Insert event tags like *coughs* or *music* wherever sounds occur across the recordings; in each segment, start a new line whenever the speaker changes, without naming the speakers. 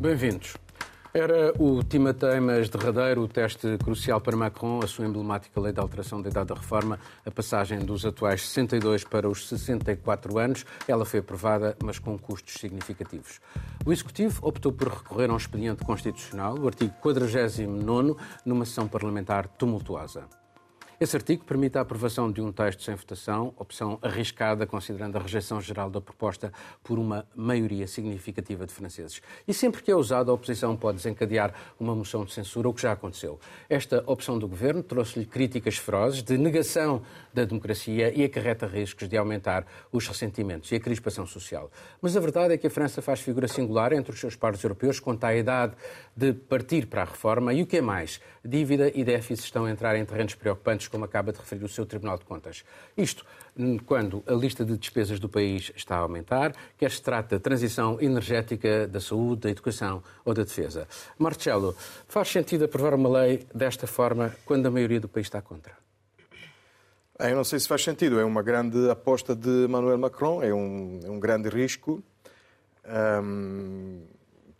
Bem-vindos. Era o Timateimas derradeiro, o teste crucial para Macron, a sua emblemática lei de alteração da idade da reforma, a passagem dos atuais 62 para os 64 anos. Ela foi aprovada, mas com custos significativos. O Executivo optou por recorrer a um expediente constitucional, o artigo 49, numa sessão parlamentar tumultuosa. Esse artigo permite a aprovação de um texto sem votação, opção arriscada considerando a rejeição geral da proposta por uma maioria significativa de franceses. E sempre que é usado, a oposição pode desencadear uma moção de censura, o que já aconteceu. Esta opção do governo trouxe-lhe críticas ferozes de negação da democracia e acarreta riscos de aumentar os ressentimentos e a crispação social. Mas a verdade é que a França faz figura singular entre os seus pares europeus quanto à idade de partir para a reforma e o que é mais, dívida e déficit estão a entrar em terrenos preocupantes como acaba de referir o seu Tribunal de Contas. Isto quando a lista de despesas do país está a aumentar, quer se trate da transição energética, da saúde, da educação ou da defesa. Marcelo, faz sentido aprovar uma lei desta forma quando a maioria do país está contra?
Eu não sei se faz sentido. É uma grande aposta de Emmanuel Macron, é um, é um grande risco. Um,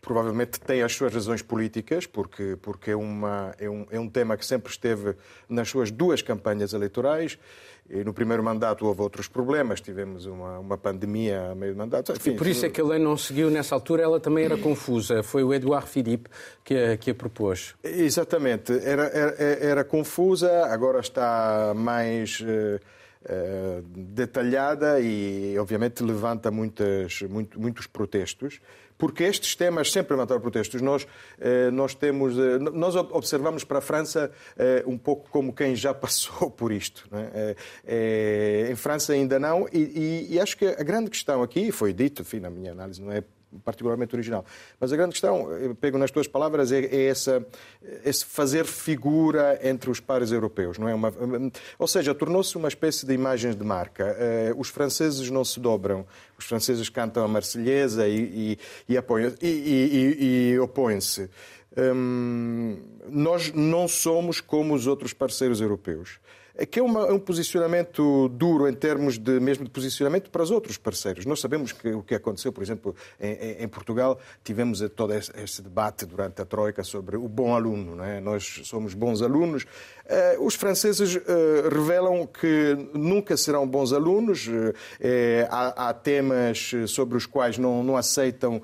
provavelmente tem as suas razões políticas, porque, porque é, uma, é, um, é um tema que sempre esteve nas suas duas campanhas eleitorais. E no primeiro mandato houve outros problemas, tivemos uma, uma pandemia a meio do mandato.
Enfim, por isso é que a lei não seguiu nessa altura, ela também era confusa. Foi o Eduardo Philippe que a, que a propôs.
Exatamente, era, era, era confusa, agora está mais. Uh, Uh, detalhada e, obviamente, levanta muitas, muito, muitos protestos porque estes temas sempre levantaram protestos. Nós, eh, nós, temos, eh, nós observamos para a França eh, um pouco como quem já *laughs* passou por isto. Em França ainda não, e, e, e acho que a grande questão aqui, foi dito, enfim, na minha análise, não é particularmente original. Mas a grande questão, pego nas tuas palavras, é, é essa, esse fazer figura entre os pares europeus, não é? Uma, ou seja, tornou-se uma espécie de imagens de marca. Uh, os franceses não se dobram, os franceses cantam a Marselhesa e, e, e, e, opõem-se. Um, nós não somos como os outros parceiros europeus que é uma, um posicionamento duro em termos de mesmo de posicionamento para os outros parceiros. Nós sabemos que o que aconteceu, por exemplo, em, em Portugal, tivemos todo esse, debate durante a Troika sobre o bom aluno. Não é? Nós somos bons alunos. Uh, os franceses uh, revelam que nunca serão bons alunos. Uh, há, há, temas sobre os quais não, não aceitam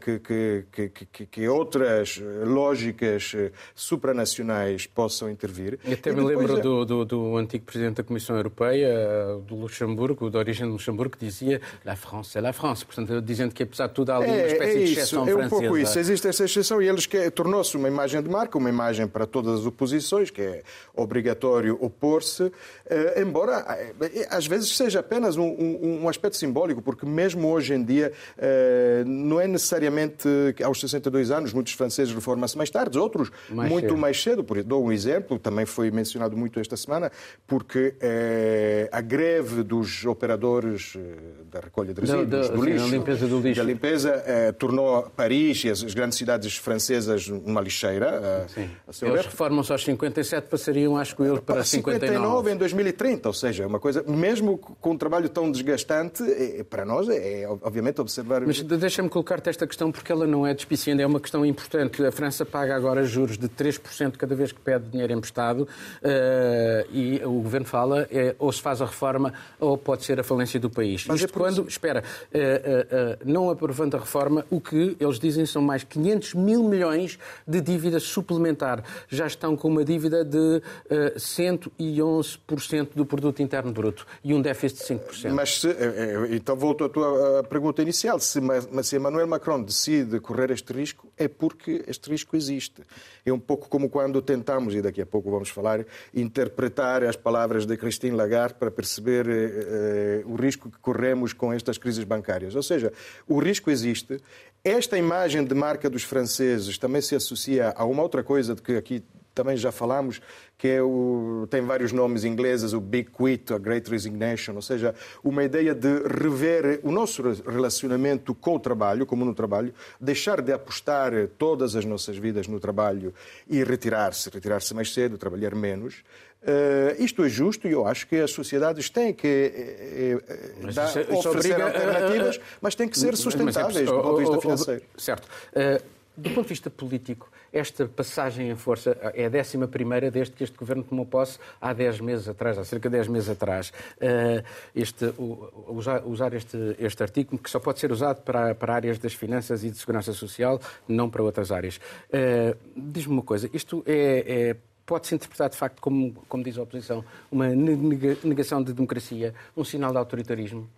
que, que, que, que, outras lógicas supranacionais possam intervir.
Eu até e me lembro do, do do antigo presidente da Comissão Europeia, do Luxemburgo, de origem de Luxemburgo, que dizia La France é la France. Portanto, dizendo que, apesar de tudo, há ali uma é, espécie é, de exceção
é
francesa.
É um pouco isso. Existe essa exceção e eles que tornou-se uma imagem de marca, uma imagem para todas as oposições, que é obrigatório opor-se, eh, embora eh, às vezes seja apenas um, um, um, aspecto simbólico, porque mesmo hoje em dia eh, não é necessariamente aos 62 anos, muitos franceses reformam-se mais tarde, outros mais muito cedo. mais cedo. Por, dou um exemplo, também foi mencionado muito esta semana, semana, porque eh, a greve dos operadores eh, da recolha de resíduos, da, da, do, lixo,
limpeza do lixo,
da limpeza, eh, tornou Paris e as, as, grandes cidades francesas uma lixeira.
Sim. Eles reformam-se aos 57, passariam, acho que eu, para, para 59. 59
em 2030, ou seja, uma coisa, mesmo com um trabalho tão desgastante, é, para nós é, é obviamente observar...
Mas deixa-me colocar-te esta questão, porque ela não é despiciente, é uma questão importante. A França paga agora juros de 3% cada vez que pede dinheiro emprestado. E o Governo fala é, ou se faz a reforma ou pode ser a falência do país. Mas Isto é quando, espera, uh, uh, não aprovando a reforma, o que eles dizem são mais 500 mil milhões de dívida suplementar. Já estão com uma dívida de uh, 111% do produto interno bruto e um déficit de 5%.
Mas se, então volto à tua pergunta inicial. Se, se Emmanuel Macron decide correr este risco, é porque este risco existe. É um pouco como quando tentamos, e daqui a pouco vamos falar, interpretar as palavras de Christine Lagarde para perceber eh, o risco que corremos com estas crises bancárias. Ou seja, o risco existe. Esta imagem de marca dos franceses também se associa a uma outra coisa de que aqui também já falámos, que é o, tem vários nomes ingleses, o Big Quit, a Great Resignation, ou seja, uma ideia de rever o nosso relacionamento com o trabalho, como no trabalho, deixar de apostar todas as nossas vidas no trabalho e retirar-se, retirar-se mais cedo, trabalhar menos. Uh, isto é justo e eu acho que as sociedades têm que eh, eh dar, isso, isso oferecer obriga, alternativas, uh, uh, mas têm que ser sustentáveis é, do ponto de vista financeiro.
Certo. do ponto de vista político, esta passagem em força é a décima primeira desde que este governo tomou posse há 10 meses atrás, há cerca de 10 meses atrás. Este, usar, este, este artigo, que só pode ser usado para, para áreas das finanças e de segurança social, não para outras áreas. Diz-me uma coisa, isto é, é pode-se interpretar de facto como, como diz a oposição, uma negação de democracia, um sinal de autoritarismo?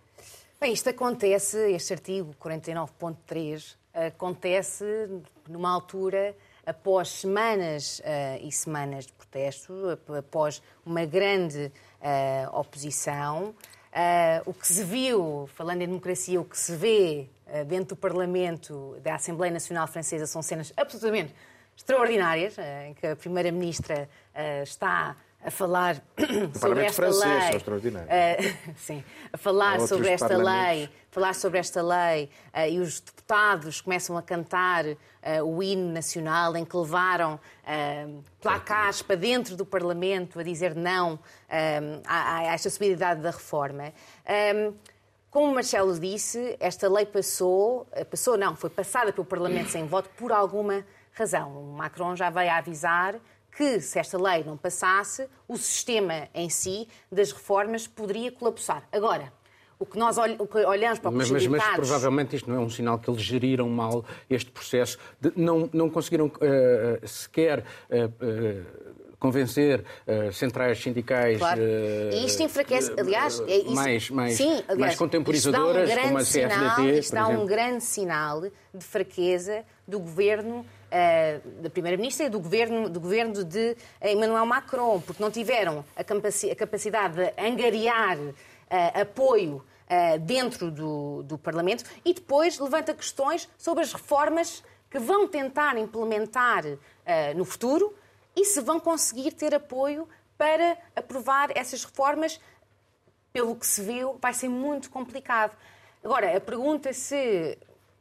Bem, isto acontece, este artigo 49.3 acontece numa altura após semanas uh, e semanas de protesto, após uma grande uh, oposição. Uh, o que se viu, falando em democracia, o que se vê dentro do Parlamento da Assembleia Nacional Francesa são cenas absolutamente extraordinárias, eh, em que a Primeira-Ministra está a falar *clears throat* sobre esta
francês,
lei.
extraordinário.
Uh, *laughs* sim, a falar sobre esta lei, falar sobre esta lei uh, e os deputados começam a cantar uh, o hino nacional em que levaram placares para dentro do Parlamento a dizer não a, a, esta possibilidade da reforma. como o Marcelo disse, esta lei passou, passou não, foi passada pelo Parlamento sem voto por alguma razão. O Macron já veio a avisar que, se esta lei não passasse, o sistema em si das reformas poderia colapsar. Agora, o que nós olhamos para
mas, mas, mas, provavelmente isto não é um sinal que eles geriram mal este processo, de, não, não conseguiram uh, sequer. Uh, uh, convencer uh, centrais sindicais
claro. uh, e isto enfraquece, aliás,
é isso, mais, mais, sim, aliás, mais contemporizadoras, um como a CFDT.
Sinal, isto dá um grande sinal de fraqueza do governo da Primeira-Ministra e do governo, do governo de Emmanuel Macron, porque não tiveram a, capaci a capacidade de angariar uh, apoio uh, dentro do, do Parlamento e depois levanta questões sobre as reformas que vão tentar implementar no futuro e se vão conseguir ter apoio para aprovar essas reformas. Pelo que se viu, vai ser muito complicado. Agora, a pergunta se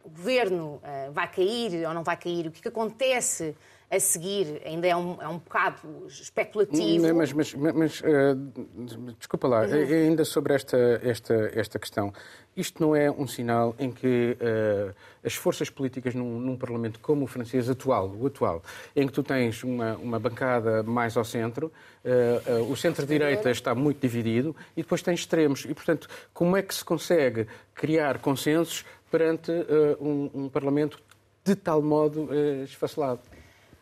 o governo uh, vai cair ou não vai cair, o que, que acontece a seguir ainda é um, é um bocado especulativo.
Mas, mas, mas, mas uh, desculpa lá, uhum. ainda sobre esta, esta, esta questão. Isto não é um sinal em que uh, as forças políticas num, num, Parlamento como o francês atual, o atual, em que tu tens uma, uma bancada mais ao centro, uh, uh, o centro-direita está muito dividido e depois tens extremos. E, portanto, como é que se consegue criar consensos perante um, um, Parlamento de tal modo esfacelado?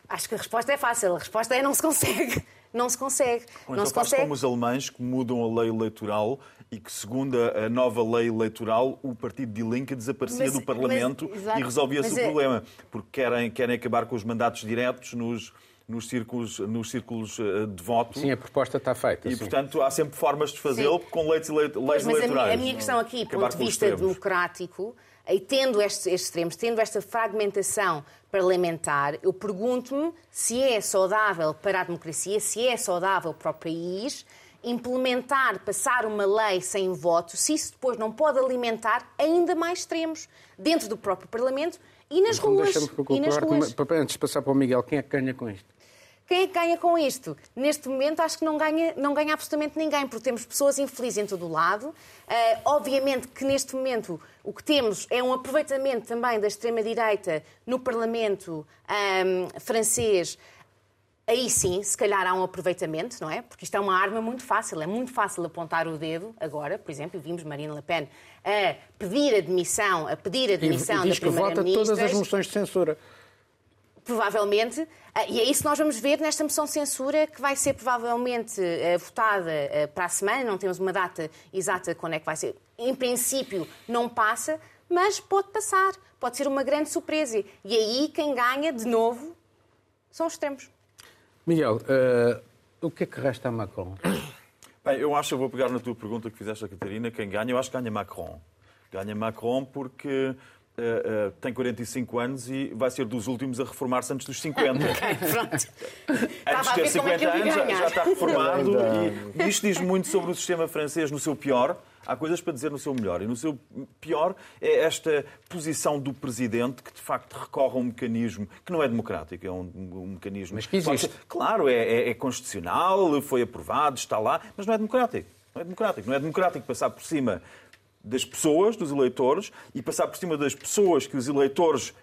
Acho que a resposta é fácil. A resposta é não se consegue. Não se consegue.
Ou então
não se
faz
consegue.
como os alemães que mudam a lei eleitoral e que, segundo a nova lei eleitoral, o partido de Linke desaparecia mas, do Parlamento mas, e resolvia-se o é... problema. Porque querem, querem acabar com os mandatos diretos nos, nos círculos, nos círculos eh, de voto.
Sim, a proposta está feita.
E,
sim.
portanto, há sempre formas de fazê-lo com leis, leis
mas
eleitorais.
A minha, a minha questão aqui, do ponto de vista democrático, e tendo estes, estes extremos, tendo esta fragmentação parlamentar, eu pergunto-me se é saudável para a democracia, se é saudável para o país implementar, passar uma lei sem voto, se isso depois não pode alimentar ainda mais extremos dentro do próprio Parlamento e nas então, ruas. E nas ruas.
Antes de passar para o Miguel, quem é que ganha com isto?
Quem é que ganha com isto? Neste momento, acho que não ganha, não ganha absolutamente ninguém, porque temos pessoas infelizes em todo o lado. Uh, obviamente que neste momento o que temos é um aproveitamento também da extrema-direita no Parlamento um, francês. Aí sim, se calhar há um aproveitamento, não é? Porque isto é uma arma muito fácil. É muito fácil apontar o dedo agora, por exemplo, vimos Marine Le Pen a pedir admissão, a pedir admissão
e, e diz
da Primeira-Ministra.
que vota todas as moções de censura
provavelmente, ah, e é isso que nós vamos ver nesta moção de censura, que vai ser provavelmente ah, votada ah, para a semana, não temos uma data exata quando é que vai ser. Em princípio, não passa, mas pode passar, pode ser uma grande surpresa. E aí, quem ganha, de novo, são os extremos.
Miguel, uh, o que é que resta a Macron? *coughs*
Bem, eu acho, eu vou pegar na tua pergunta que fizeste a Catarina, quem ganha, eu acho que ganha Macron. Ganha Macron porque Uh, uh, tem 45 anos e vai ser dos últimos a reformar-se antes dos 50.
Pronto.
antes de ter 50 é anos já, já, está reformado. e isto diz muito sobre o sistema francês no seu pior. Há coisas para dizer no seu melhor. E no seu pior é esta posição do presidente que, de facto, recorre a um mecanismo que não é democrático, é um, um mecanismo.
Mas que existe. Ser,
claro, é, é, é constitucional, foi aprovado, está lá, mas não é democrático. Não é democrático. Não é democrático passar por cima das pessoas, dos eleitores, e passar por cima das pessoas que os eleitores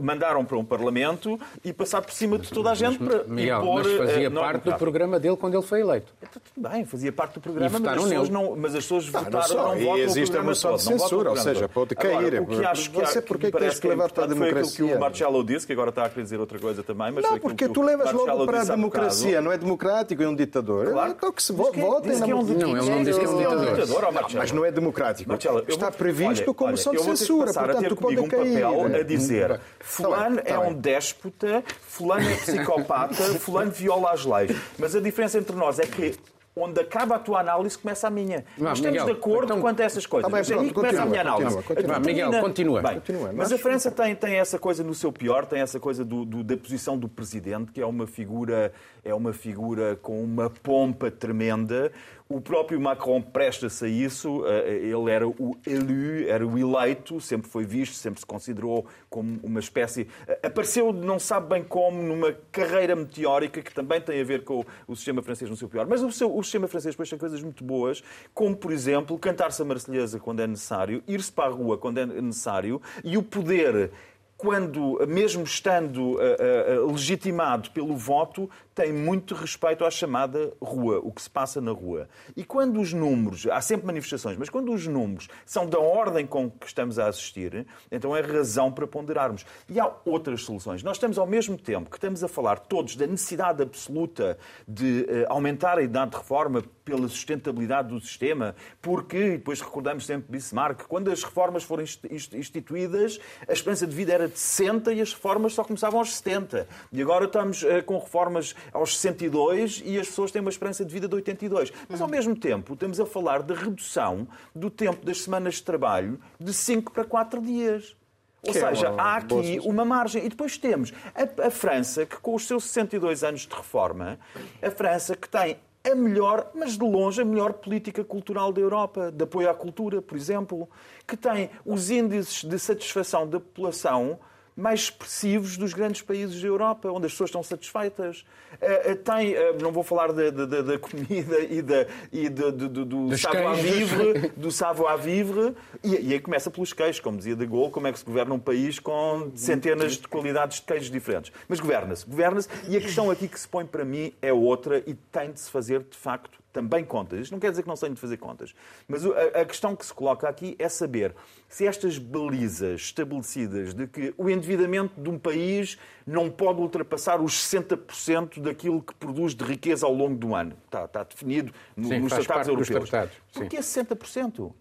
mandaram para um Parlamento e passar por cima de toda a gente
para Miguel, impor... Mas fazia eh, parte do programa dele quando ele foi eleito.
Então, tudo bem, fazia parte do programa, mas as, pessoas não, mas as pessoas não, votaram, não, não votam
existe a moção de censura, ou seja, pode cair.
Agora, o que acho que, Você
porquê que tens que levar para a democracia?
Foi que o Marcelo disse, que agora está a querer dizer outra coisa também, mas
Não, porque tu levas logo para a democracia, não é democrático, é um ditador. Claro. Então que se votem
na Não, ele não disse que é um ditador.
Mas não é democrático. Está previsto como moção de censura, portanto pode cair.
a dizer, fulano fulano tá é bem. um déspota, fulano é psicopata, *laughs* fulano viola as leis. Mas a diferença entre nós é que onde acaba a tua análise, começa a minha. Não, Nós estamos Miguel, de acordo então, quanto a essas coisas. Tá bem, mas pronto, aí começa continua, a minha análise. Continua,
continua. A Miguel, continua.
Bem, continua mas, a França tem, tem essa coisa no seu pior, tem essa coisa do, do, da posição do presidente, que é uma figura, é uma figura com uma pompa tremenda. O próprio Macron presta-se a isso. Eh, ele era o élu, era o eleito, sempre foi visto, sempre se considerou como uma espécie. Eh, apareceu, não sabe bem como, numa carreira meteórica que também tem a ver com o sistema francês no seu pior. Mas o, seu, o sistema francês depois tem coisas muito boas, como, por exemplo, cantar-se a Marselhesa quando é necessário, ir-se para a rua quando é necessário e o poder quando, mesmo estando uh, uh, legitimado pelo voto, tem muito respeito à chamada rua, o que se passa na rua. E quando os números, há sempre manifestações, mas quando os números são da ordem com que estamos a assistir, então é razão para ponderarmos. E há outras soluções. Nós estamos, ao mesmo tempo que estamos a falar todos da necessidade absoluta de uh, aumentar a idade de reforma pela sustentabilidade do sistema, porque, depois recordamos sempre Bismarck, quando as reformas foram instituídas, a esperança de vida era de 60 e as reformas só começavam aos 70. E agora estamos uh, com reformas aos 62 e as pessoas têm uma esperança de vida de 82. Mas, ao mesmo tempo, estamos a falar de redução do tempo das semanas de trabalho de 5 para 4 dias. Ou que é seja, é há aqui uma margem. E depois temos a, a, França, que com os seus 62 anos de reforma, a França que tem a melhor, mas de longe, a melhor política cultural da Europa, de apoio à cultura, por exemplo, que tem os índices de satisfação da população mais expressivos dos grandes países da Europa, onde as pessoas estão satisfeitas. Uh, uh, tem, uh, não vou falar da, da, da comida *laughs* e, da, e do, *laughs* do, do savoir-vivre, do savoir-vivre, e, e, aí começa pelos queijos, como dizia de Gaulle, como é que se governa um país com centenas de qualidades de queijos diferentes. Mas governa-se, governa-se, e a questão aqui que se põe para mim é outra e tem de se fazer, de facto, também contas. Isto não quer dizer que não se tenha de fazer contas. Mas a, a, questão que se coloca aqui é saber se estas balizas estabelecidas de que o endividamento de um país não pode ultrapassar os 60% daquilo que produz de riqueza ao longo do ano. Está, está definido no, Sim, nos tratados europeus. Tratados. Porquê 60%?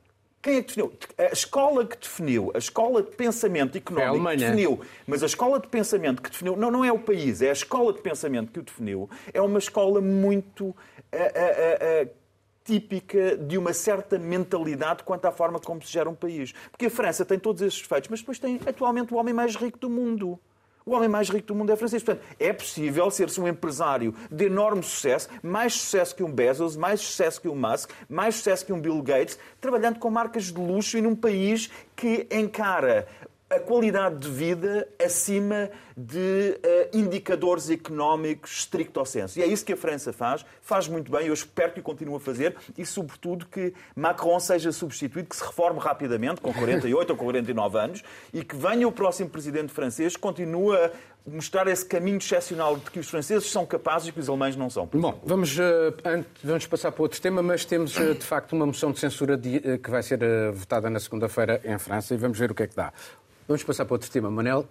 Quem é que definiu? A escola que definiu, a escola de pensamento económico é que definiu, mas a escola de pensamento que definiu, não, não é o país, é a escola de pensamento que o definiu, é uma escola muito típica de uma certa mentalidade quanto à forma como se gera um país. Porque a França tem todos esses defeitos, mas depois tem atualmente o homem mais rico do mundo. O homem mais rico do mundo é francês. Portanto, é possível ser-se um empresário de enorme sucesso, mais sucesso que um Bezos, mais sucesso que um Musk, mais sucesso que um Bill Gates, trabalhando com marcas de luxo e num país que encara a qualidade de vida acima de uh, indicadores económicos estricto ao senso. E é isso que a França faz, faz muito bem, eu espero que continue a fazer e, sobretudo, que Macron seja substituído, que se reforme rapidamente, com 48 ou 49 anos, e que venha o próximo presidente francês que continue a mostrar esse caminho excepcional de que os franceses são capazes e que os alemães não são.
Bom, vamos, uh, vamos passar para outro tema, mas temos, uh, de facto, uma moção de censura de, que vai ser votada na segunda-feira em França e vamos ver o que é que dá. Vamos passar para outro tema. Manel?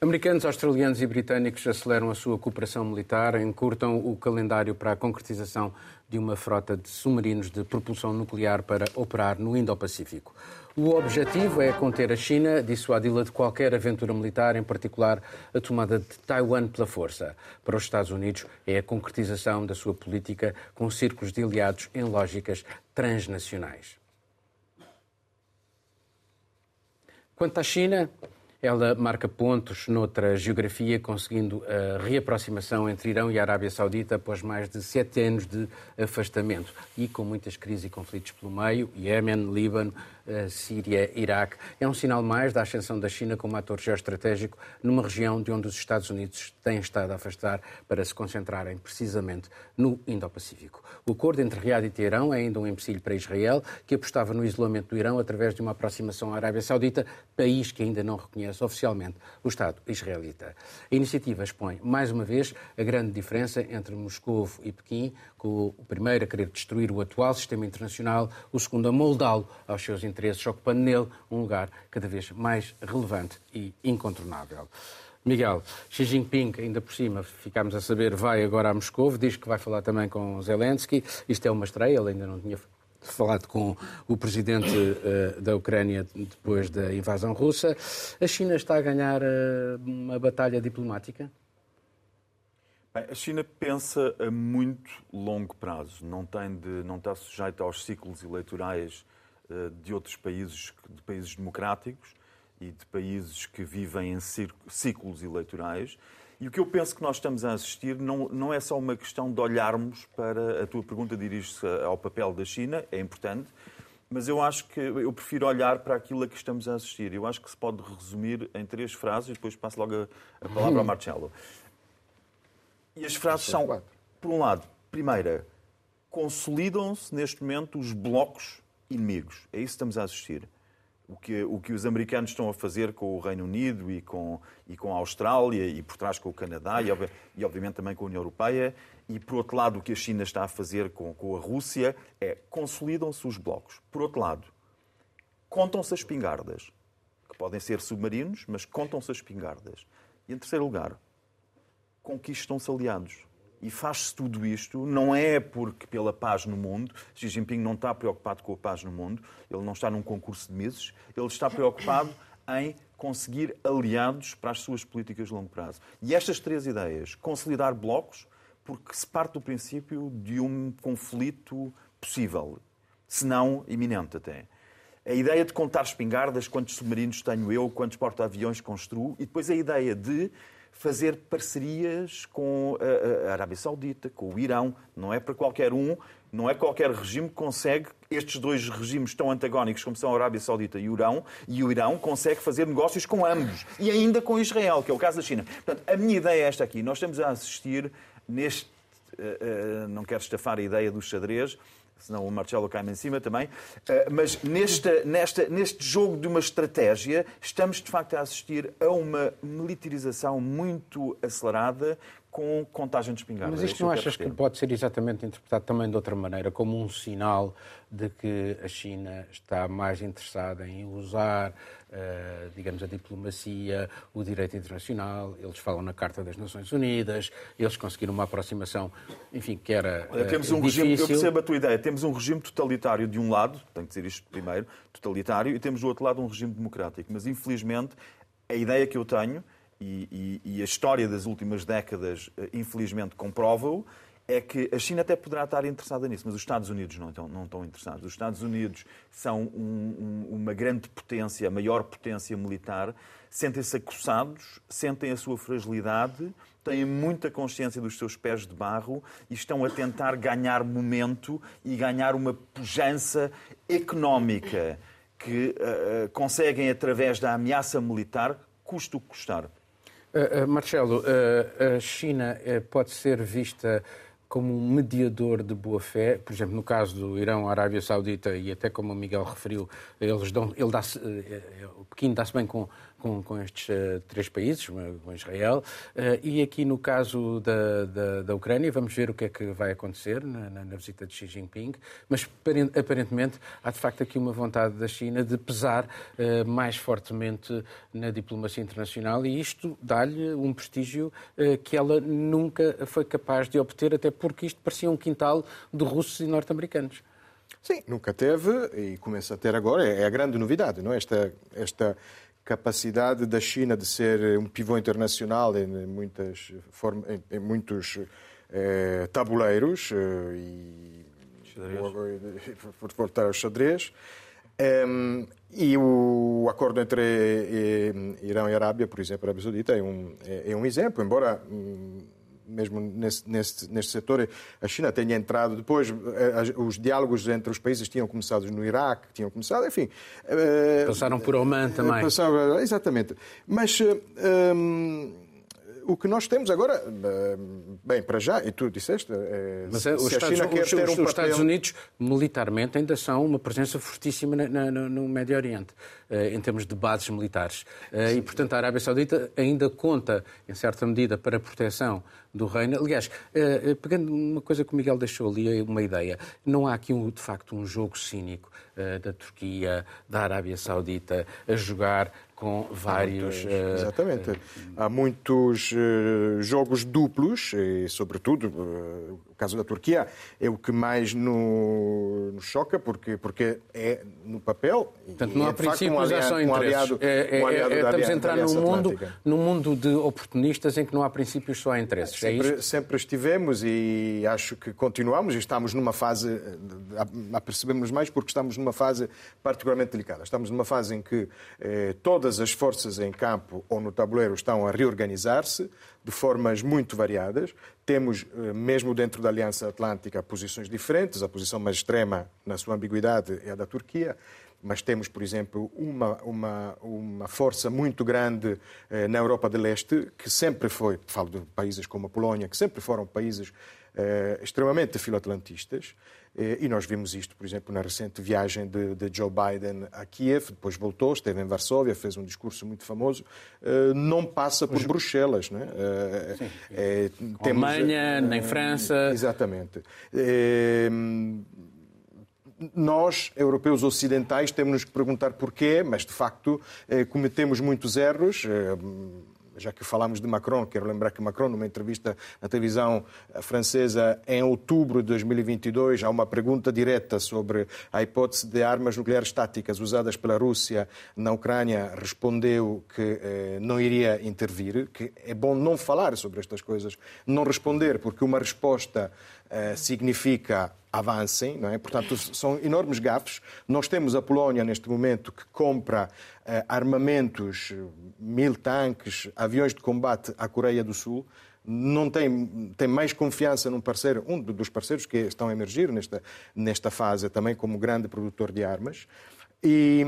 Americanos, australianos e britânicos aceleram a sua cooperação militar, encurtam o calendário para a concretização de uma frota de submarinos de propulsão nuclear para operar no Indo-Pacífico. O objetivo é conter a China, dissuadi-la de qualquer aventura militar, em particular a tomada de Taiwan pela força. Para os Estados Unidos, é a concretização da sua política com círculos de aliados em lógicas transnacionais. Quanto à China, ela marca pontos noutra geografia, conseguindo a reaproximação entre Irão e a Arábia Saudita após mais de sete anos de afastamento. E com muitas crises e conflitos pelo meio, Iémen, Líbano, Síria, Iraque. É um sinal mais da ascensão da China como ator geoestratégico numa região de onde os Estados Unidos têm estado a afastar para se concentrarem precisamente no Indo-Pacífico. O acordo entre Riad e Teherão é ainda um empecilho para Israel, que apostava no isolamento do Irão através de uma aproximação à Arábia Saudita, país que ainda não reconhece oficialmente o Estado israelita. A iniciativa expõe, mais uma vez, a grande diferença entre Moscou e Pequim, o primeiro a querer destruir o atual sistema internacional, o segundo a moldá-lo aos seus interesses, ocupando nele um lugar cada vez mais relevante e incontornável. Miguel, Xi Jinping, ainda por cima, ficámos a saber, vai agora a Moscou, diz que vai falar também com Zelensky. Isto é uma estreia, ele ainda não tinha falado com o presidente uh, da Ucrânia depois da invasão russa. A China está a ganhar uh, uma batalha diplomática?
Bem, a China pensa a muito longo prazo, não, tem de, não está sujeita aos ciclos eleitorais uh, de outros países, de países democráticos e de países que vivem em ciclos eleitorais. E o que eu penso que nós estamos a assistir não, não é só uma questão de olharmos para. A tua pergunta dirige-se ao papel da China, é importante, mas eu acho que eu prefiro olhar para aquilo a que estamos a assistir. Eu acho que se pode resumir em três frases, e depois passo logo a, a palavra ao *laughs* Marcelo. E as frases são, por um lado, primeira, consolidam-se neste momento os blocos inimigos. É isso que estamos a assistir. O que, o que os americanos estão a fazer com o Reino Unido e com, e com a Austrália e por trás com o Canadá e, e obviamente também com a União Europeia e por outro lado o que a China está a fazer com, com a Rússia é consolidam-se os blocos. Por outro lado, contam-se as espingardas, que podem ser submarinos, mas contam-se as espingardas. E em terceiro lugar, conquistam-se aliados. E faz-se tudo isto, não é porque pela paz no mundo, Xi Jinping não está preocupado com a paz no mundo, ele não está num concurso de meses, ele está preocupado em conseguir aliados para as suas políticas de longo prazo. E estas três ideias, consolidar blocos, porque se parte do princípio de um conflito possível, se não iminente até. A ideia de contar espingardas, quantos submarinos tenho eu, quantos porta-aviões construo, e depois a ideia de fazer parcerias com a Arábia Saudita, com o Irão. Não é para qualquer um, não é qualquer regime que consegue, estes dois regimes tão antagónicos como são a Arábia Saudita e o Irão, e o Irão consegue fazer negócios com ambos, e ainda com Israel, que é o caso da China. Portanto, a minha ideia é esta aqui. Nós estamos a assistir neste. Uh, não quero estafar a ideia do xadrez, senão o Marcelo cai-me em cima também. Eh, mas nesta, nesta, neste jogo de uma estratégia, estamos de facto a assistir a uma militarização muito acelerada com contagem de espingardas.
Mas isto não achas que pode ser exatamente interpretado também de outra maneira, como um sinal de que a China está mais interessada em usar, uh, digamos, a diplomacia, o direito internacional? Eles falam na Carta das Nações Unidas, eles conseguiram uma aproximação, enfim, que era uh,
temos um
difícil.
regime, Eu percebo a tua ideia. Temos um regime totalitário de um lado, tenho que dizer isto primeiro, totalitário, e temos do outro lado um regime democrático. Mas, infelizmente, a ideia que eu tenho e, e, e, a história das últimas décadas, eh, infelizmente, comprova-o, é que a China até poderá estar interessada nisso, mas os Estados Unidos não estão, não estão interessados. Os Estados Unidos são um, um, uma grande potência, a maior potência militar, sentem-se acossados, sentem a sua fragilidade, têm muita consciência dos seus pés de barro e estão a tentar ganhar momento e ganhar uma pujança económica que uh, conseguem, através da ameaça militar, custo custar.
Uh, Marcelo, uh, a China pode ser vista como um mediador de boa fé, por exemplo, no caso do Irão, Arábia Saudita e até como o Miguel referiu, eles dão, ele dá o Pequim dá-se bem com com, com estes uh, três países, com Israel. Uh, e aqui no caso da, da, da, Ucrânia, vamos ver o que é que vai acontecer na, na, na visita de Xi Jinping, mas aparentemente há de facto aqui uma vontade da China de pesar uh, mais fortemente na diplomacia internacional e isto dá-lhe um prestígio que ela nunca foi capaz de obter, até porque isto parecia um quintal de russos e norte-americanos.
Sim, nunca teve e começa a ter agora. É, é a grande novidade, não? É? Esta, esta capacidade da China de ser um pivô internacional em, muitas form... em, muitos eh, tabuleiros eh, e por voltar ao xadrez. Um, e o acordo entre eh, Irão e Arábia, por exemplo, a Arábia Saudita é um, é, é um exemplo, embora hum, mesmo nesse, nesse, neste setor, a China tenha entrado depois, eh, os diálogos entre os países tinham começado no Iraque, tinham começado, enfim.
Eh, Passaram por Oman também.
Passaram, exatamente. Mas. Um, o que nós temos agora, bem, para já, e tu disseste, é,
Mas se os, Estados, os, um os papel... Estados Unidos, militarmente, ainda são uma presença fortíssima na, na, no Médio Oriente, em termos de bases militares. E, portanto, a Arábia Saudita ainda conta, em certa medida, para a proteção do reino. Aliás, pegando uma coisa que o Miguel deixou ali, uma ideia, não há aqui, de facto, um jogo cínico da Turquia, da Arábia Saudita, a jogar com vários.
Uh, exatamente. Uh, Há muitos jogos duplos, e, sobretudo, caso da Turquia é o que mais nos no choca, porque, porque é no papel.
Portanto, não há é, princípios, um aliado, só interesses. É, é, é, estamos a entrar num mundo, num mundo de oportunistas em que não há princípios, só há interesses.
É sempre, sempre estivemos e acho que continuamos e estamos numa fase, apercebemos mais porque estamos numa fase particularmente delicada. Estamos numa fase em que eh, todas as forças em campo ou no tabuleiro estão a reorganizar-se de formas muito variadas. Temos, eh, mesmo dentro da Aliança Atlântica, posições diferentes. A posição mais extrema, na sua ambiguidade, é a da Turquia. Mas temos, por exemplo, uma, uma, uma força muito grande eh, na Europa de Leste, que sempre foi, falo de países como a Polónia, que sempre foram países extremamente filoatlantistas. Eh, e nós vimos isto, por exemplo, na recente viagem de, de, Joe Biden a Kiev, depois voltou, esteve em Varsóvia, fez um discurso muito famoso. Eh, não passa por Bruxelas, não é?
Eh, Sim. É, temos, Alemanha, nem França.
Exatamente. É, nós, europeus ocidentais, temos que perguntar porquê, mas de facto cometemos muitos erros já que falamos de Macron, quero lembrar que Macron, numa entrevista na televisão francesa em outubro de 2022, há uma pergunta direta sobre a hipótese de armas nucleares táticas usadas pela Rússia na Ucrânia, respondeu que eh, não iria intervir, que é bom não falar sobre estas coisas, não responder, porque uma resposta eh, significa avancem, não é? Portanto, são enormes gafos. Nós temos a Polónia neste momento que compra uh, armamentos, mil tanques, aviões de combate à Coreia do Sul. Não tem, tem mais confiança num parceiro, um dos parceiros que estão a emergir nesta, nesta fase também como grande produtor de armas. E,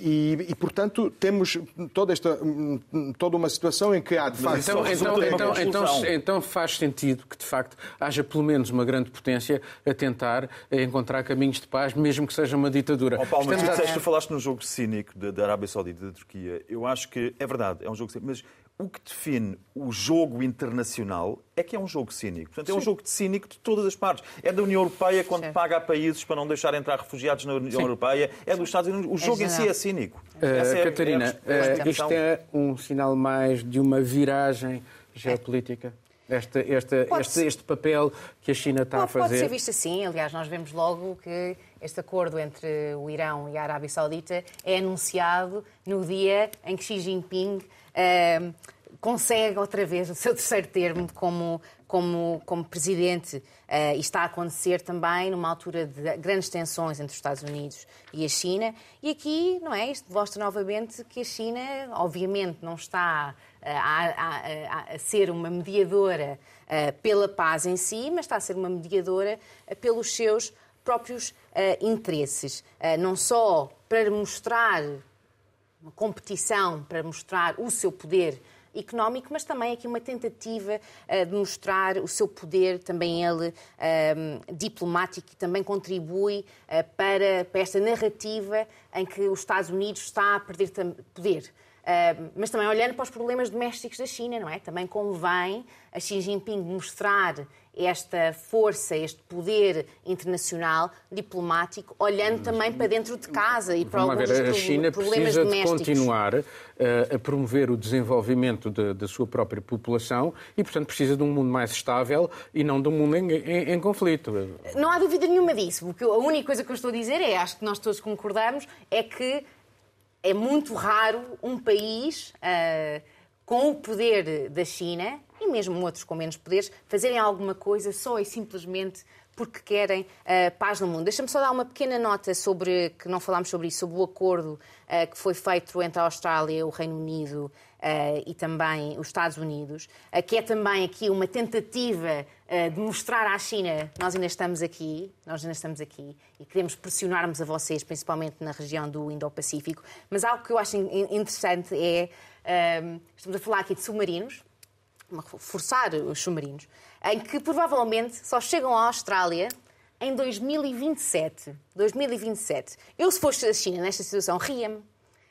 e, e, portanto, temos toda, esta, toda uma situação em que há, de facto...
Então, então, então, então, então, faz sentido que, de facto, haja pelo menos uma grande potência a tentar encontrar caminhos de paz, mesmo que seja uma ditadura.
Oh, Paulo, mas tu, a... tu falaste no jogo cínico da Arábia Saudita e da Turquia. Eu acho que é verdade, é um jogo cínico, mas o que define o jogo internacional é que é um jogo cínico. Portanto, é um jogo de cínico de todas as partes. É da União Europeia quando Sim. paga a países para não deixar entrar refugiados na União Sim. Europeia. É dos Estados Unidos. O é jogo em si é cínico.
Uh, é, Catarina, é uh, isto é um sinal mais de uma viragem geopolítica? Este, este, este, este, papel que a China está
pode,
a fazer?
Pode ser visto assim. Aliás, nós vemos logo que este acordo entre o Irão e a Arábia Saudita é anunciado no dia em que Xi Jinping uh, consegue outra vez o seu *laughs* terceiro termo como, como, como presidente. Uh, e está a acontecer também numa altura de grandes tensões entre os Estados Unidos e a China. E aqui, não é? Isto mostra novamente que a China, obviamente, não está uh, a, a, a, ser uma mediadora uh, pela paz em si, mas está a ser uma mediadora pelos seus próprios interesses. não só para mostrar competição, para mostrar o seu poder económico, mas também aqui uma tentativa uh, de mostrar o seu poder, também ele uh, diplomático, e também contribui uh, para, para esta narrativa em que os Estados Unidos está a perder poder. Mas também olhando para os problemas domésticos da China, não é? Também convém a Xi Jinping mostrar esta força, este poder internacional diplomático, olhando também para dentro de casa e para
Vamos
alguns
ver, a China
problemas
precisa
domésticos.
de continuar uh, a promover o desenvolvimento de, da sua própria população e, portanto, precisa de um mundo mais estável e não de um mundo em, em, em conflito.
Não há dúvida nenhuma disso. Porque a única coisa que eu estou a dizer é, acho que nós todos concordamos, é que é muito raro um país uh, com o poder da China e mesmo outros com menos poderes fazerem alguma coisa só e simplesmente porque querem uh, paz no mundo. Deixa-me só dar uma pequena nota sobre, que não falámos sobre isso, sobre o acordo uh, que foi feito entre a Austrália, o Reino Unido uh, e também os Estados Unidos, que é também aqui uma tentativa de mostrar à China nós ainda estamos aqui, nós ainda estamos aqui e queremos pressionarmos a vocês, principalmente na região do Indo-Pacífico. Mas algo que eu acho interessante é, estamos a falar aqui de submarinos, forçar os submarinos, em que provavelmente só chegam à Austrália em 2027. 2027. Eu, se fosse a China nesta situação, ria-me.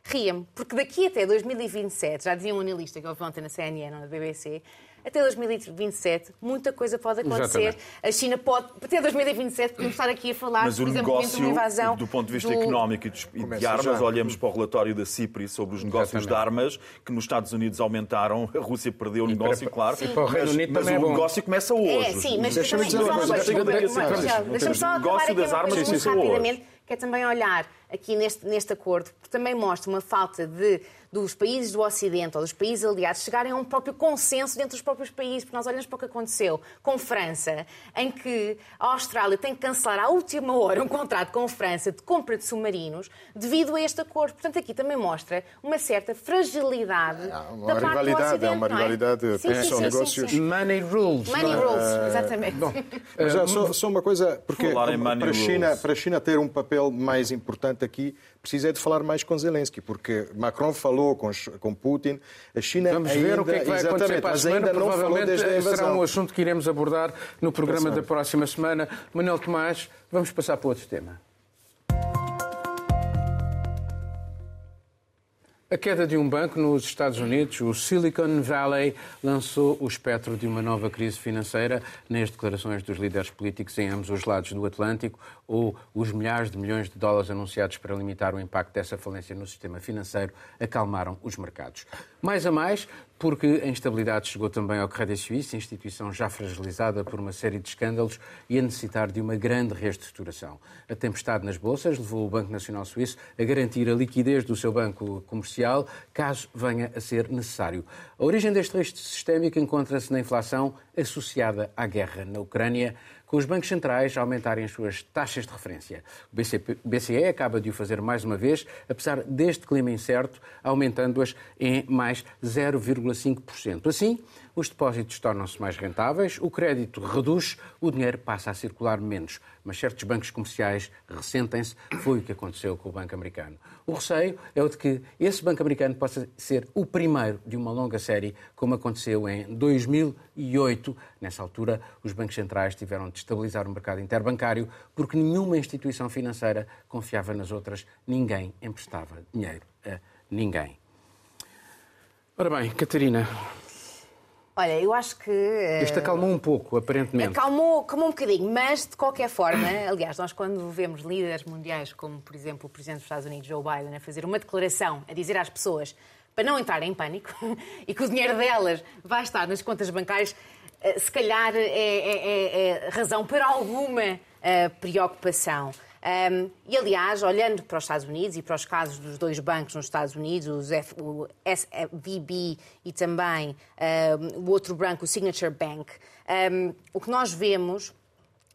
Ria-me, porque daqui até 2027, já dizia um analista que eu ontem na CNN ou na BBC, até 2027 muita coisa pode acontecer. Exatamente. A China pode, até 2027, podemos estar aqui a falar,
Mas
por exemplo,
negócio,
de uma invasão.
Do ponto de vista do... económico e de, de armas, já. olhamos para o relatório da CIPRI sobre os negócios Exatamente. de armas, que nos Estados Unidos aumentaram, a Rússia perdeu o negócio, para, claro.
Sim. O Reino Unido
mas, mas
o
é negócio começa hoje.
É, sim, mas deixa-me dizer uma coisa. Deixa-me só acabar aqui uma coisa rapidamente, que é também olhar aqui neste, neste acordo, porque também mostra uma falta de dos países do Ocidente ou dos países aliados chegarem a um próprio consenso dentro dos próprios países, porque nós olhamos para o que aconteceu com França, em que a Austrália tem que cancelar à última hora um contrato com a França de compra de submarinos devido a este acordo. Portanto, aqui também mostra uma certa fragilidade
é uma da parte do Ocidente. É uma rivalidade, é? sim, sim,
negócios. Sim, Money rules.
Money rules, exatamente. Bom,
já, só, só, uma coisa, porque para a, China, para a China ter um papel mais importante aqui, precisa de falar mais com Zelensky, porque Macron falou com, com Putin, a China
Vamos
ainda,
ver o que é que vai acontecer para a semana, ainda não falou desde a invasão. será um assunto que iremos abordar no programa da próxima semana. Manuel Tomás, vamos passar para outro tema. A queda de um banco nos Estados Unidos, o Silicon Valley, lançou o espectro de uma nova crise financeira nas declarações dos líderes políticos em ambos os lados do Atlântico ou os milhares de milhões de dólares anunciados para limitar o impacto dessa falência no sistema financeiro acalmaram os mercados. Mais a mais, porque a instabilidade chegou também ao Credit Suisse, instituição já fragilizada por uma série de escândalos e a necessitar de uma grande reestruturação. A tempestade nas bolsas levou o Banco Nacional Suíço a garantir a liquidez do seu banco comercial, caso venha a ser necessário. A origem deste risco sistémico encontra-se na inflação associada à guerra na Ucrânia, com os bancos centrais a aumentarem as suas taxas de referência. O BCE acaba de o fazer mais uma vez, apesar deste clima incerto, aumentando-as em mais 0,5%. Assim, os depósitos tornam-se mais rentáveis, o crédito reduz, o dinheiro passa a circular menos. Mas certos bancos comerciais ressentem-se. Foi o que aconteceu com o Banco Americano. O receio é o de que esse Banco Americano possa ser o primeiro de uma longa série, como aconteceu em 2008. Nessa altura, os bancos centrais tiveram de estabilizar o mercado interbancário porque nenhuma instituição financeira confiava nas outras. Ninguém emprestava dinheiro a ninguém. Ora bem, Catarina,
Olha, eu acho que.
Isto acalmou um pouco, aparentemente.
Acalmou, acalmou um bocadinho, mas de qualquer forma, *laughs* aliás, nós quando vemos líderes mundiais, como por exemplo o Presidente dos Estados Unidos, Joe Biden, a fazer uma declaração, a dizer às pessoas para não entrarem em pânico *laughs* e que o dinheiro delas vai estar nas contas bancárias, eh, se calhar é, é, é razão para alguma uh, preocupação. Um, e, aliás, olhando para os Estados Unidos e para os casos dos dois bancos nos Estados Unidos, o SVB e também um, o outro banco, o Signature Bank, um, o que nós vemos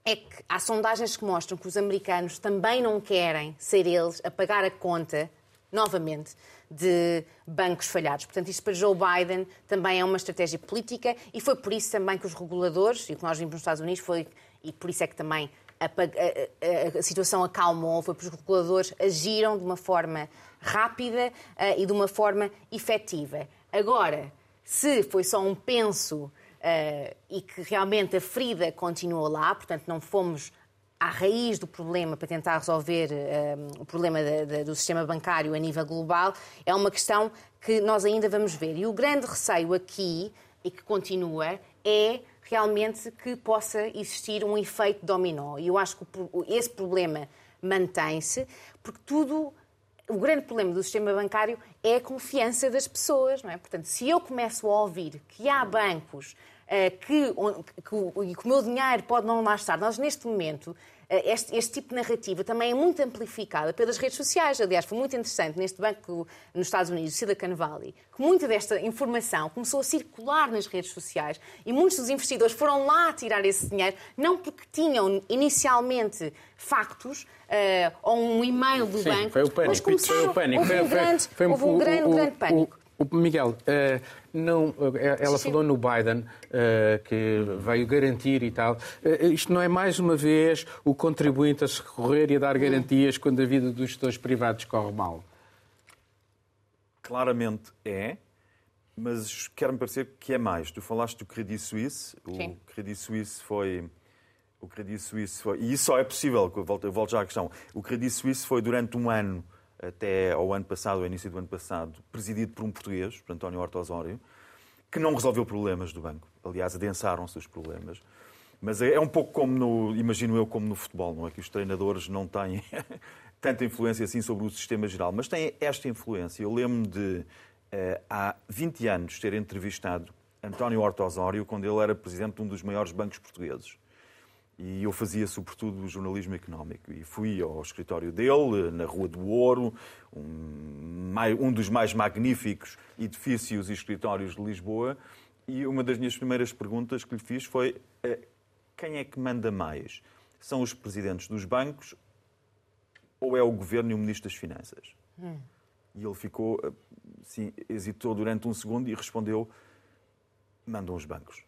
é que há sondagens que mostram que os americanos também não querem ser eles a pagar a conta, novamente, de bancos falhados. Portanto, isto para Joe Biden também é uma estratégia política e foi por isso também que os reguladores, e o que nós vimos nos Estados Unidos foi, e por isso é que também a, a, a, situação acalmou, foi porque os reguladores agiram de uma forma rápida uh, e de uma forma efetiva. Agora, se foi só um penso uh, e que realmente a ferida continuou lá, portanto não fomos à raiz do problema para tentar resolver uh, o problema do sistema bancário a nível global, é uma questão que nós ainda vamos ver. E o grande receio aqui, e que continua, é realmente que possa existir um efeito dominó. E eu acho que esse problema mantém-se, porque tudo o grande problema do sistema bancário é a confiança das pessoas, não é? Portanto, se eu começo a ouvir que há bancos uh, que, que, que, o meu dinheiro pode não lá estar, nós neste momento eh, este, este, tipo de narrativa também é muito amplificada pelas redes sociais. Aliás, foi muito interessante neste banco nos Estados Unidos, Silicon Valley, que muita desta informação começou a circular nas redes sociais e muitos dos investidores foram lá tirar esse dinheiro, não porque tinham inicialmente factos uh, ou um e-mail do
Sim,
banco,
foi o pânico,
mas começaram,
foi o pânico.
houve um grande, foi, foi, houve um grande, o, grande pânico.
O, Miguel, uh, não, ela Sim. falou no Biden, uh, que veio garantir e tal. Uh, isto não é mais uma vez o contribuinte a se recorrer e a dar garantias quando a vida dos gestores privados corre mal?
Claramente é, mas quero-me parecer que é mais. Tu falaste do Credit Suisse.
Sim.
O Credit Suisse foi o Credit Suisse foi, e isso só é possível, eu volto, eu volto já à questão, o Credit Suisse foi durante um ano, até ao ano passado, ao início do ano passado, presidido por um português, por António Horta Osório, que não resolveu problemas do banco. Aliás, adensaram-se os problemas. Mas é, é um pouco como no, imagino eu, como no futebol, não é? Que os treinadores não têm *laughs* tanta influência assim sobre o sistema geral, mas têm esta influência. Eu lembro-me de, eh, há 20 anos, ter entrevistado António Horta Osório quando ele era presidente de um dos maiores bancos portugueses. E eu fazia, sobretudo, jornalismo económico. E fui ao escritório dele, na Rua do Ouro, um, um dos mais magníficos edifícios e escritórios de Lisboa. E uma das minhas primeiras perguntas que lhe fiz foi: eh, quem é que manda mais? São os presidentes dos bancos ou é o governo e o ministro das Finanças? Hum. E ele ficou, assim, hesitou durante um segundo e respondeu: mandam os bancos.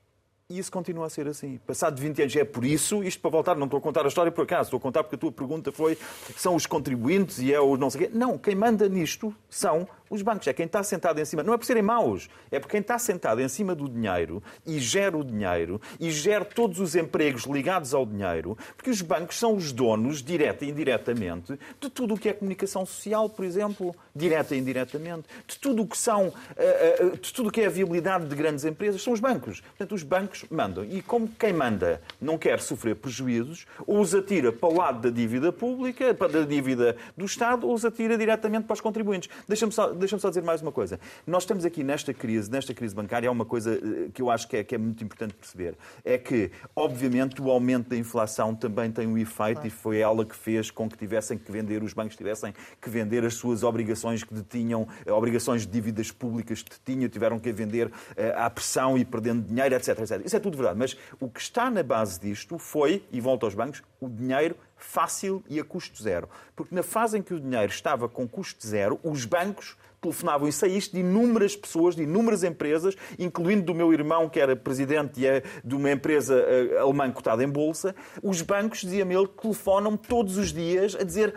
E isso continua a ser assim. Passado 20 anos, é por isso, isto para voltar, não estou a contar a história por acaso, estou a contar porque a tua pergunta foi são os contribuintes e é o não sei quê. Não, quem manda nisto são os bancos. É quem está sentado em cima. Não é por serem maus, é por quem está sentado em cima do dinheiro e gera o dinheiro e gera todos os empregos ligados ao dinheiro, porque os bancos são os donos, direta e indiretamente, de tudo o que é comunicação social, por exemplo, direta e indiretamente, de tudo o que são, eh, eh, de tudo o que é a viabilidade de grandes empresas, são os bancos. Portanto, os bancos mandam. E como quem manda não quer sofrer prejuízos, ou os atira para o lado da dívida pública, para a dívida do Estado, ou os atira diretamente para os contribuintes. Deixa-me só deixa-me só dizer mais uma coisa. Nós estamos aqui nesta crise, nesta crise bancária, há uma coisa eh, que eu acho que é, que é muito importante perceber. É que, obviamente, o aumento da inflação também tem um efeito claro. e foi ela que fez com que tivessem que vender, os bancos tivessem que vender as suas obrigações que detinham, eh, obrigações de dívidas públicas que detinham, tiveram que vender uh, à pressão e perdendo dinheiro, etc, etc. Isso é tudo verdade. Mas o que está na base disto foi, e volto aos bancos, o dinheiro fácil e a custo zero. Porque na fase em que o dinheiro estava com custo zero, os bancos telefonavam. É isto de inúmeras pessoas, de inúmeras empresas, incluindo do meu irmão, que era presidente é de uma empresa eh, alemã cotada em bolsa. Os bancos, dizia-me ele, telefonam todos os dias a dizer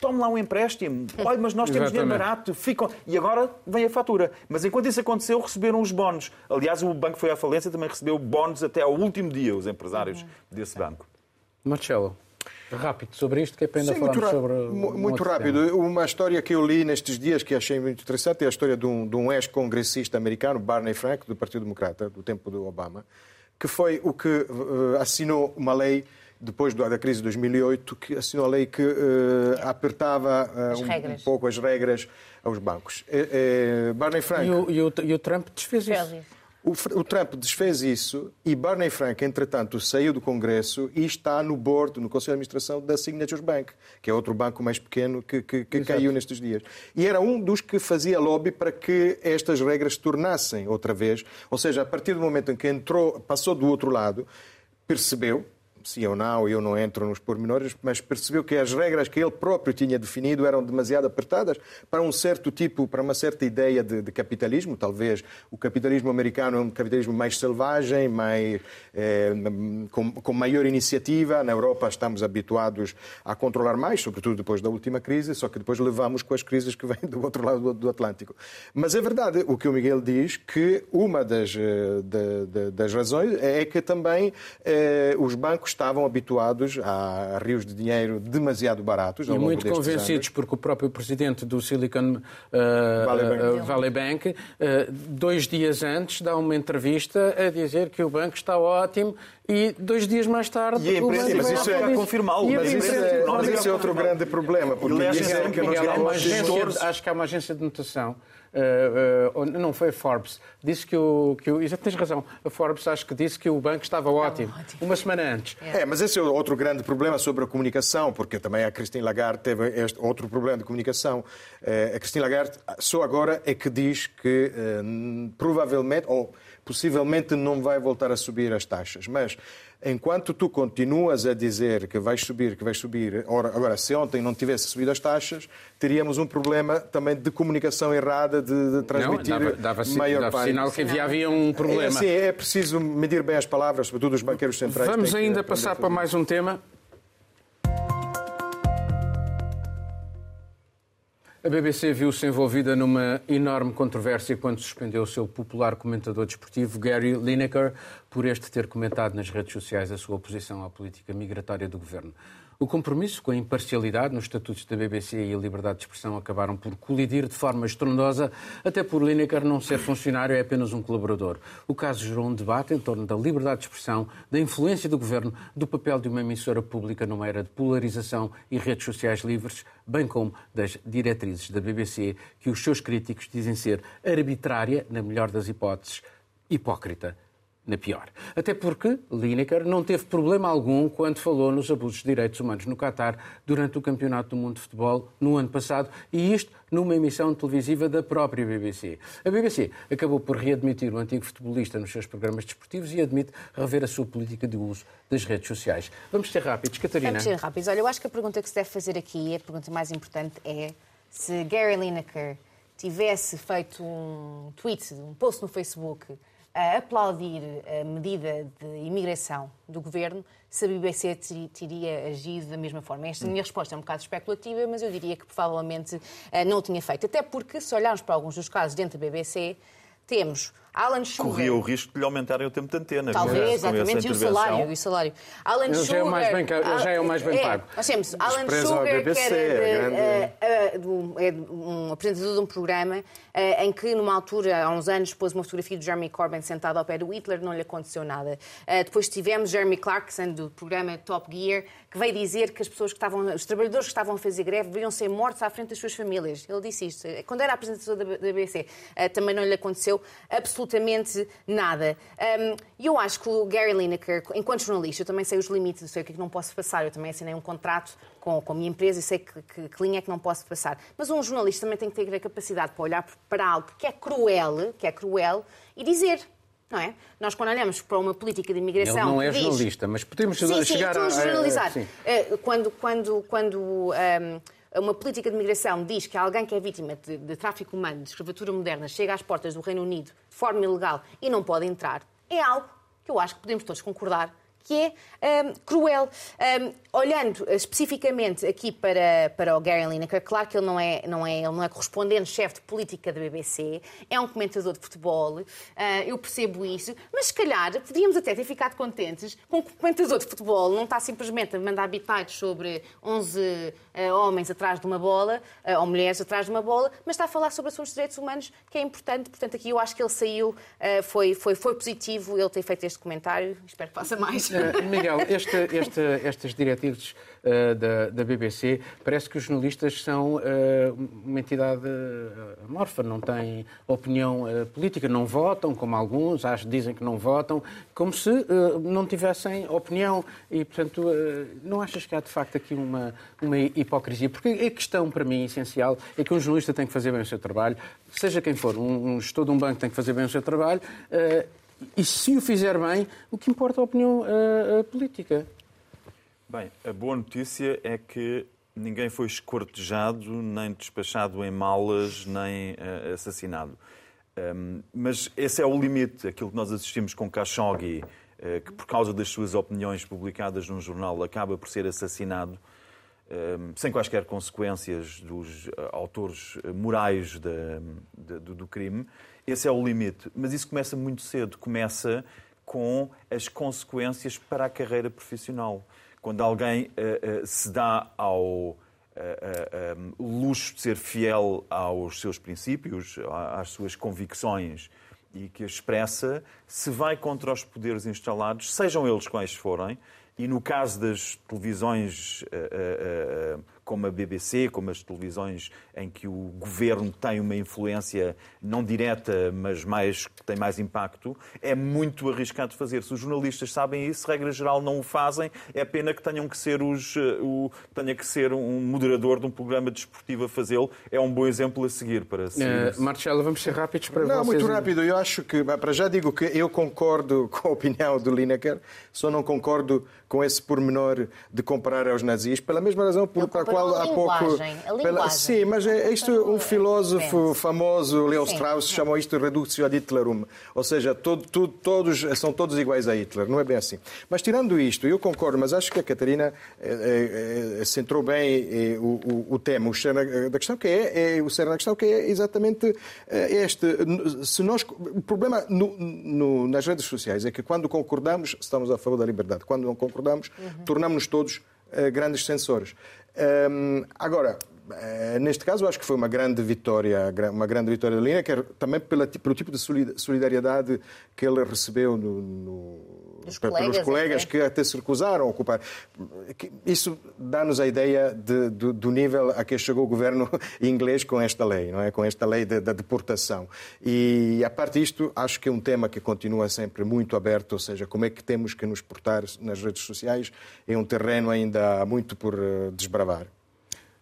tome lá um empréstimo. *laughs* Olha, mas nós temos dinheiro barato. Ficam... E agora vem a fatura. Mas enquanto isso aconteceu, receberam os bónus. Aliás, o banco foi à falência, também recebeu bónus até ao último dia, os empresários uhum. desse banco.
Marcelo. Rápido sobre isto, que é para ainda Sim, muito sobre.
Um muito rápido. Tema. Uma história que eu li nestes dias que achei muito interessante é a história de um, de um ex-congressista americano, Barney Frank, do Partido Democrata, do tempo do Obama, que foi o que uh, assinou uma lei depois da crise de 2008, que assinou a lei que uh, apertava uh, um, um, pouco as regras aos bancos. Barney Frank.
E o, e o, e o Trump desfez isso.
O, o, Trump desfez isso e Barney Frank, entretanto, saiu do Congresso e está no board, no Conselho de Administração da Signatures Bank, que é outro banco mais pequeno que, que, que caiu nestes dias. E era um dos que fazia lobby para que estas regras se tornassem outra vez. Ou seja, a partir do momento em que entrou, passou do outro lado, percebeu, sim ou não, eu não entro nos pormenores, mas percebeu que as regras que ele próprio tinha definido eram demasiado apertadas para um certo tipo, para uma certa ideia de, de capitalismo. Talvez o capitalismo americano é um capitalismo mais selvagem, mais, eh, com, com maior iniciativa. Na Europa estamos habituados a controlar mais, sobretudo depois da última crise, só que depois levamos com as crises que vêm do outro lado do Atlântico. Mas é verdade o que o Miguel diz, que uma das, eh, de, de, das razões é que também eh, os bancos estavam habituados a rios de dinheiro demasiado baratos.
E muito convencidos, anos. porque o próprio presidente do Silicon uh, Valley Bank, uh, Valley Bank uh, dois dias antes, dá uma entrevista a dizer que o banco está ótimo e dois dias mais tarde
e a empresa, mas isso é confirmá-lo.
Mas, isso é, mas isso é outro grande problema. Porque
dizem que Miguel, há uma agência, acho que há uma agência de notação Uh, uh, não foi a Forbes, disse que o, que o. Já tens razão, a Forbes acho que disse que o banco estava ótimo, ótimo. uma semana antes.
É. é. mas esse é outro grande problema sobre a comunicação, porque também a Christine Lagarde teve este outro problema de comunicação. Uh, a Christine Lagarde só agora é que diz que provavelmente, ou possivelmente não vai voltar a subir as taxas, mas Enquanto tu continuas a dizer que vais subir, que vais subir, ora, agora, se ontem não tivesse subido as taxas, teríamos um problema também de comunicação errada, de, de transmitir não, dava, dava, maior
dava sinal que havia, havia um problema. É,
sim, é preciso medir bem as palavras, sobretudo os banqueiros centrais.
Vamos ainda passar para mais um tema. A BBC viu-se envolvida numa enorme controvérsia quando suspendeu o seu popular comentador desportivo, Gary Lineker, por este ter comentado nas redes sociais a sua oposição à política migratória do governo. O compromisso com a imparcialidade nos estatutos da BBC e a liberdade de expressão acabaram por colidir de forma estrondosa, até por Lineker não ser funcionário, é apenas um colaborador. O caso gerou um debate em torno da liberdade de expressão, da influência do governo, do papel de uma emissora pública numa era de polarização e redes sociais livres, bem como das diretrizes da BBC, que os seus críticos dizem ser arbitrária, na melhor das hipóteses, hipócrita na pior. Até porque Lineker não teve problema algum quando falou nos abusos de direitos humanos no Qatar durante o Campeonato do Mundo de Futebol no ano passado, e isto numa emissão televisiva da própria BBC. A BBC acabou por readmitir o antigo futebolista nos seus programas desportivos e admite rever a sua política de uso das redes sociais. Vamos ser rápidos, Catarina.
Vamos ser rápidos. Olha, eu acho que a pergunta que se deve fazer aqui, a pergunta mais importante é se Gary Lineker tivesse feito um tweet, um post no Facebook a aplaudir a medida de imigração do governo, se a BBC teria agido da mesma forma. Esta minha resposta é um bocado especulativa, mas eu diria que provavelmente eh, não o tinha feito. Até porque, se olharmos para alguns dos casos dentro da BBC, temos Alan Sugar.
Corria o risco de lhe aumentarem o tempo de antena.
Talvez, exatamente, e o salário. E o salário.
Alan ele Sugar. Já é o mais bem, ele já é o mais bem é, pago.
Nós temos Alan Sugar, BBC, que era de, grande... uh, uh, é um apresentador de um programa uh, em que, numa altura, há uns anos, pôs uma fotografia de Jeremy Corbyn sentado ao pé do Hitler, não lhe aconteceu nada. depois tivemos Jeremy Clarkson, do programa Top Gear, que veio dizer que as pessoas que estavam, os trabalhadores que estavam a fazer greve deviam ser mortos à frente das suas famílias. Ele disse isto. Quando era apresentador da, da BBC, também não lhe aconteceu absolutamente nada. E eu acho que o Gary Lineker, enquanto jornalista, eu também sei os limites, eu sei o que é que não posso passar. Eu também assinei um contrato com, com a minha empresa e sei que, que, que, linha é que não posso passar. Mas um jornalista também tem que ter a capacidade para olhar para algo que é cruel, que é cruel, e dizer não é? Nós, quando olhamos para uma política de imigração. Ele
não é
diz...
jornalista, mas podemos
sim,
chegar
sim, a. generalizar. Sim. Eh, quando, quando, quando um, uma política de migração diz que alguém que é vítima de, de tráfico humano, de escravatura moderna, chega às portas do Reino Unido de forma ilegal e não pode entrar, é algo que eu acho que podemos todos concordar que é um, cruel. Um, olhando especificamente aqui para, para o Gary Lineker, claro que ele não é, não é, ele não é correspondente chefe de política da BBC, é um comentador de futebol, uh, eu percebo isso, mas se calhar podíamos até ter ficado contentes com o comentador de futebol não está simplesmente a mandar bitites sobre 11 uh, homens atrás de uma bola, uh, ou mulheres atrás de uma bola, mas está a falar sobre assuntos de direitos humanos, que é importante. Portanto, aqui eu acho que ele saiu, foi, foi, foi positivo ele ter feito este comentário, espero que faça mais.
Uh, Miguel, estas diretrizes uh, da, da, BBC, parece que os jornalistas são uh, uma entidade amorfa, não têm opinião política, não votam, como alguns, acho, dizem que não votam, como se não tivessem opinião. E, portanto, não achas que há de facto aqui uma, uma hipocrisia? Porque a questão, para mim, essencial é que um jornalista tem que fazer bem o seu trabalho, seja quem for, um, um gestor de um banco tem que fazer bem o seu trabalho. E se o fizer bem, o que importa é a opinião uh, política.
Bem, a boa notícia é que ninguém foi escortejado, nem despachado em malas, nem uh, assassinado. Um, mas esse é o limite, aquilo que nós assistimos com Khashoggi, uh, que por causa das suas opiniões publicadas num jornal acaba por ser assassinado, sem quaisquer consequências dos uh, autores morais de, de, do, crime. Esse é o limite. Mas isso começa muito cedo, começa com as consequências para a carreira profissional. Quando alguém se dá ao uh, luxo de ser fiel aos seus princípios, às suas convicções e que expressa, se vai contra os poderes instalados, sejam eles quais forem, e no caso das televisões uh, uh, como a BBC, como as televisões em que o governo tem uma influência não direta, mas mais que tem mais impacto, é muito arriscado fazer. Se os jornalistas sabem isso, regra geral não o fazem, é pena que tenham que ser os eh, o, tenha que ser um moderador de um programa desportivo a fazê-lo. É um bom exemplo a seguir para seguir.
Uh, Marcelo, vamos ser rápidos para
não,
vocês.
Não, muito rápido. Eu acho que, para já digo que eu concordo *laughs* com a opinião do Lineker, só não concordo com esse pormenor de comparar aos nazis, pela mesma razão por, pela qual há pouco.
Pela,
sim, mas é isto um filósofo famoso, Leo Strauss, chamou isto reductio ad Hitlerum. Ou seja, todo, todo, todos, são todos iguais a Hitler. Não é bem assim. Mas tirando isto, eu concordo, mas acho que a Catarina é, é, centrou bem é, o, o, o, tema, o cerne da questão, que é, é o cerne da questão, que é exatamente este. Se nós, o problema no, no, nas redes sociais é que quando concordamos, estamos a favor da liberdade. Quando não concordamos, uhum. tornamos-nos todos grandes censores. Um, agora, eh, neste caso, acho que foi uma grande vitória, uma grande vitória da é também pela, pelo tipo de solidariedade que ele recebeu no, no,
colegas,
pelos colegas
até.
que até se recusaram a ocupar. Isso dá-nos a ideia de, do, do, nível a que chegou o governo *laughs* inglês com esta lei, não é? Com esta lei da de, de deportação. E a parte disto, acho que é um tema que continua sempre muito aberto, ou seja, como é que temos que nos portar nas redes sociais é um terreno ainda muito por eh, desbravar.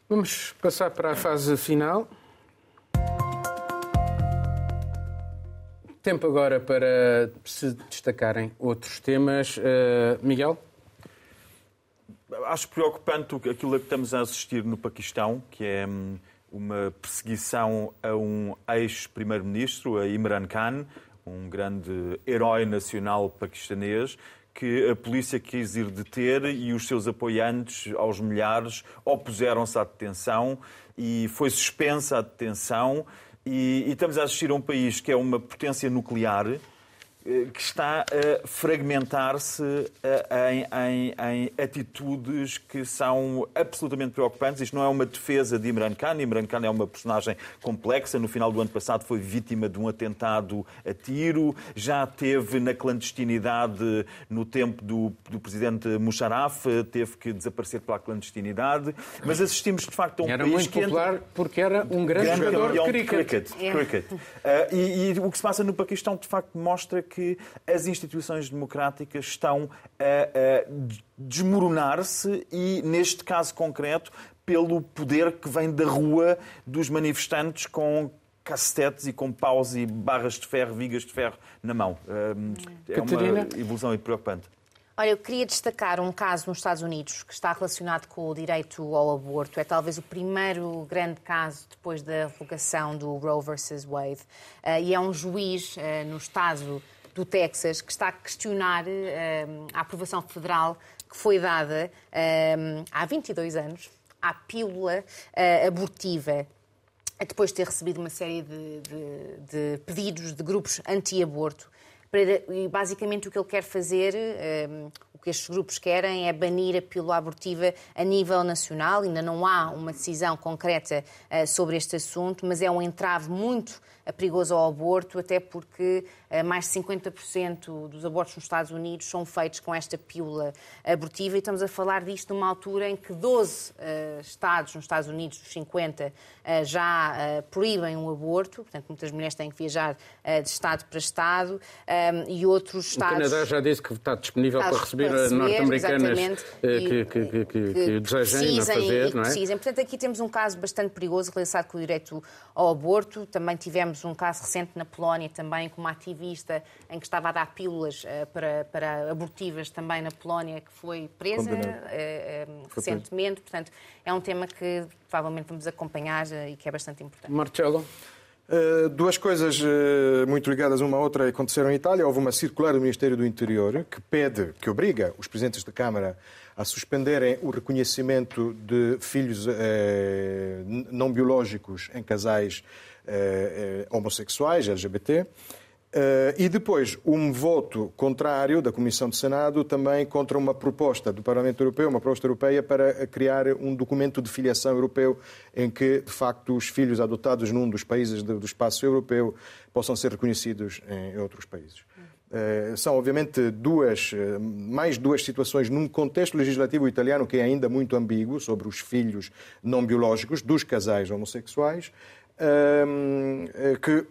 Vamos passar para a fase final. Tempo agora para se destacarem outros temas. Uh, Miguel?
Acho preocupante aquilo que estamos a assistir no Paquistão, que é hum, uma perseguição a um ex-primeiro-ministro, a Imran Khan, um grande herói nacional paquistanês, que a polícia quis ir deter e os seus apoiantes, aos milhares, opuseram-se à detenção e foi suspensa a detenção. E, e, estamos a assistir a um país que é uma potência nuclear que está a fragmentar-se eh, em, em, em, atitudes que são absolutamente preocupantes. Isto não é uma defesa de Imran Khan. Imran Khan é uma personagem complexa. No final do ano passado foi vítima de um atentado a tiro. Já teve na clandestinidade no tempo do, do presidente Musharraf. Teve que desaparecer pela clandestinidade. Mas assistimos, de facto, a um
era
país
muito
que...
popular porque era um grande, grande jogador de cricket.
cricket. É. cricket. Uh, e, e o que se passa no Paquistão, de facto, mostra que que as instituições democráticas estão a, a desmoronar-se e, neste caso concreto, pelo poder que vem da rua dos manifestantes com cacetetes e com paus e barras de ferro, vigas de ferro na mão. É
Catarina?
uma evolução preocupante.
Olha, eu queria destacar um caso nos Estados Unidos que está relacionado com o direito ao aborto. É talvez o primeiro grande caso depois da revogação do Roe versus Wade. Uh, e é um juiz uh, no estado do Texas, que está a questionar uh, a aprovação federal que foi dada uh, há 22 anos à pílula uh, abortiva depois de ter recebido uma série de, de, de pedidos de grupos anti-aborto. E basicamente o que ele quer fazer, um, o que estes grupos querem, é banir a pílula abortiva a nível nacional. Ainda não há uma decisão concreta uh, sobre este assunto, mas é um entrave muito perigoso ao aborto, até porque eh, mais de 50% dos abortos nos Estados Unidos são feitos com esta pílula abortiva. E estamos a falar disto numa altura em que 12 uh, estados nos Estados Unidos, dos 50, uh, já uh, proíbem o aborto, portanto muitas mulheres têm que viajar de estado para estado um, e outros estados...
O Canadá já disse que está disponível para receber norte-americanas que, que, que, que, desejem fazer, não é?
Precisem. Portanto, aqui temos um caso bastante perigoso relacionado com o direito ao aborto. Também tivemos um caso recente na Polónia, também com uma ativista em que estava a dar pílulas para, para abortivas também na Polónia, que foi presa recentemente. Portanto, é um tema que provavelmente vamos acompanhar e que é bastante importante.
Marcelo?
Uh, duas coisas uh, muito ligadas uma à outra aconteceram em Itália. Houve uma circular do Ministério do Interior que pede, que obriga os presidentes da Câmara a suspenderem o reconhecimento de filhos uh, não biológicos em casais homossexuais, LGBT. Uh, e depois, um voto contrário da Comissão de Senado também contra uma proposta do Parlamento Europeu, uma proposta europeia para criar um documento de filiação europeu em que, de facto, os filhos adotados num dos países do, espaço europeu possam ser reconhecidos em outros países. Uh, são, obviamente, duas, uh, mais duas situações num contexto legislativo italiano que é ainda muito ambíguo sobre os filhos não biológicos dos casais homossexuais, que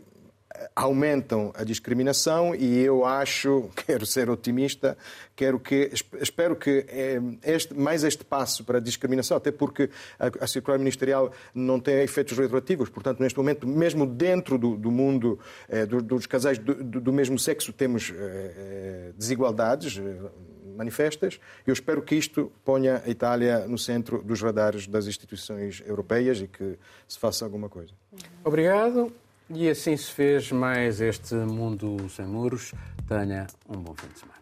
aumentam a discriminação e eu acho, *laughs* quero ser otimista, quero que, espero que eh, este, mais este passo para a discriminação, até porque a, a circular ministerial não tem efeitos retroativos, portanto, neste momento, mesmo dentro do, do mundo eh, do, dos casais do, do, mesmo sexo, temos eh, desigualdades manifestas. Eu espero que isto ponha a Itália no centro dos radares das instituições europeias e que se faça alguma coisa.
Obrigado. E assim se fez mais este Mundo Sem Muros. Tenha um bom fim de semana.